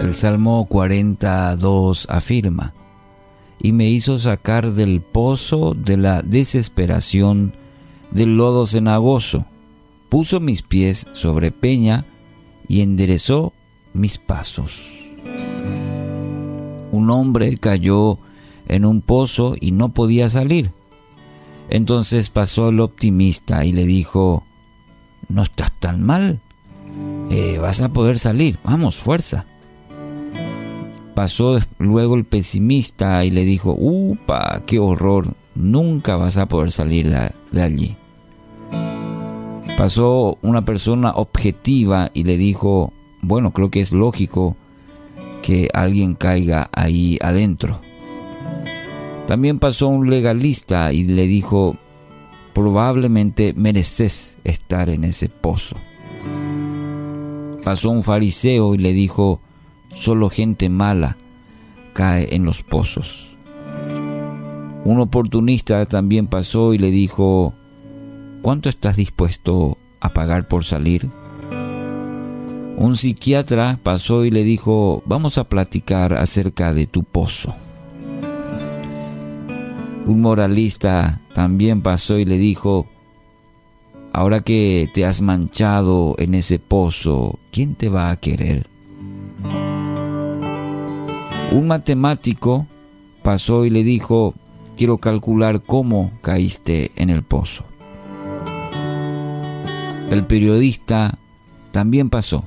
El Salmo 42 afirma, y me hizo sacar del pozo de la desesperación, del lodo cenagoso, puso mis pies sobre peña y enderezó mis pasos. Un hombre cayó en un pozo y no podía salir. Entonces pasó el optimista y le dijo, no estás tan mal, eh, vas a poder salir, vamos, fuerza. Pasó luego el pesimista y le dijo, ¡upa! ¡Qué horror! Nunca vas a poder salir de allí. Pasó una persona objetiva y le dijo, bueno, creo que es lógico que alguien caiga ahí adentro. También pasó un legalista y le dijo, probablemente mereces estar en ese pozo. Pasó un fariseo y le dijo, solo gente mala cae en los pozos. Un oportunista también pasó y le dijo, ¿cuánto estás dispuesto a pagar por salir? Un psiquiatra pasó y le dijo, vamos a platicar acerca de tu pozo. Un moralista también pasó y le dijo, ahora que te has manchado en ese pozo, ¿quién te va a querer? Un matemático pasó y le dijo, quiero calcular cómo caíste en el pozo. El periodista también pasó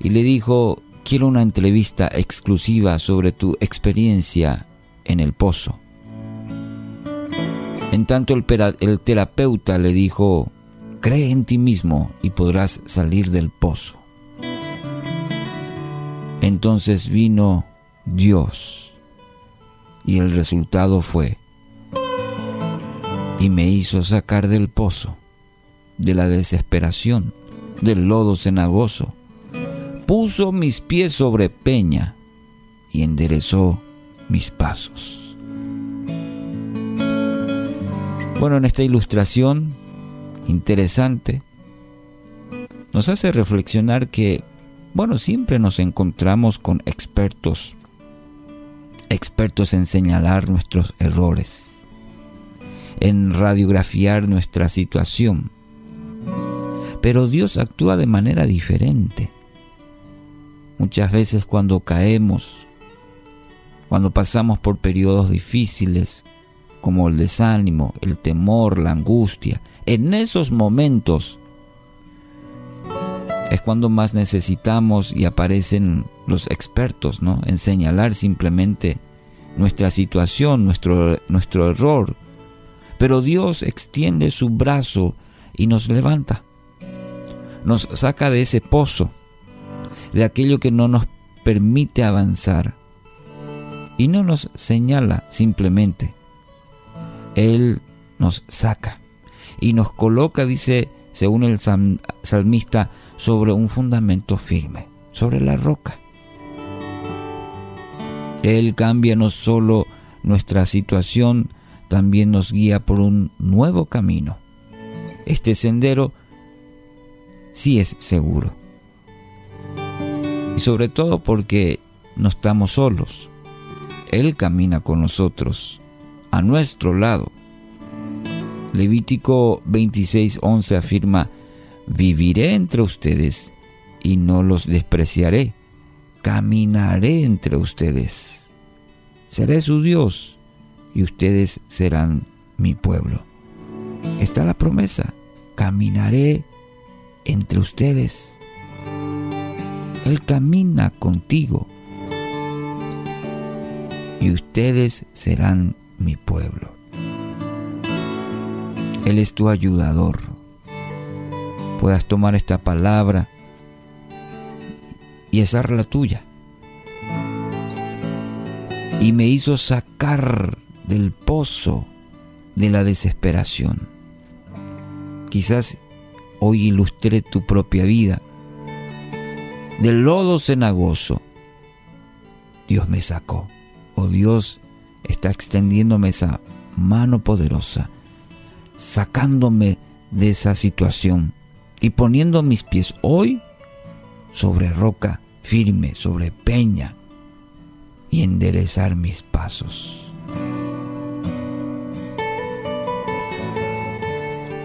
y le dijo, quiero una entrevista exclusiva sobre tu experiencia en el pozo. En tanto el, el terapeuta le dijo, cree en ti mismo y podrás salir del pozo. Entonces vino Dios y el resultado fue, y me hizo sacar del pozo, de la desesperación, del lodo cenagoso, puso mis pies sobre peña y enderezó mis pasos. Bueno, en esta ilustración interesante nos hace reflexionar que, bueno, siempre nos encontramos con expertos, expertos en señalar nuestros errores, en radiografiar nuestra situación. Pero Dios actúa de manera diferente. Muchas veces cuando caemos, cuando pasamos por periodos difíciles, como el desánimo, el temor, la angustia. En esos momentos es cuando más necesitamos y aparecen los expertos, ¿no? En señalar simplemente nuestra situación, nuestro, nuestro error. Pero Dios extiende su brazo y nos levanta. Nos saca de ese pozo, de aquello que no nos permite avanzar. Y no nos señala simplemente, él nos saca y nos coloca, dice, según el salmista, sobre un fundamento firme, sobre la roca. Él cambia no solo nuestra situación, también nos guía por un nuevo camino. Este sendero sí es seguro. Y sobre todo porque no estamos solos. Él camina con nosotros a nuestro lado. Levítico 26:11 afirma, viviré entre ustedes y no los despreciaré, caminaré entre ustedes, seré su Dios y ustedes serán mi pueblo. Está la promesa, caminaré entre ustedes. Él camina contigo y ustedes serán mi pueblo. Él es tu ayudador. Puedas tomar esta palabra y hacer la tuya. Y me hizo sacar del pozo de la desesperación. Quizás hoy ilustré tu propia vida. Del lodo cenagoso, Dios me sacó. Oh Dios está extendiéndome esa mano poderosa, sacándome de esa situación y poniendo mis pies hoy sobre roca firme sobre peña y enderezar mis pasos.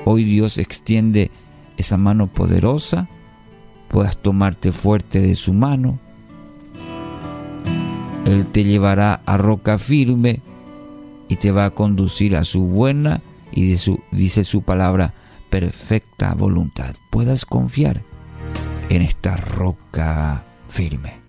Hoy Dios extiende esa mano poderosa, puedas tomarte fuerte de su mano. Él te llevará a roca firme y te va a conducir a su buena y dice su palabra, perfecta voluntad. Puedas confiar en esta roca firme.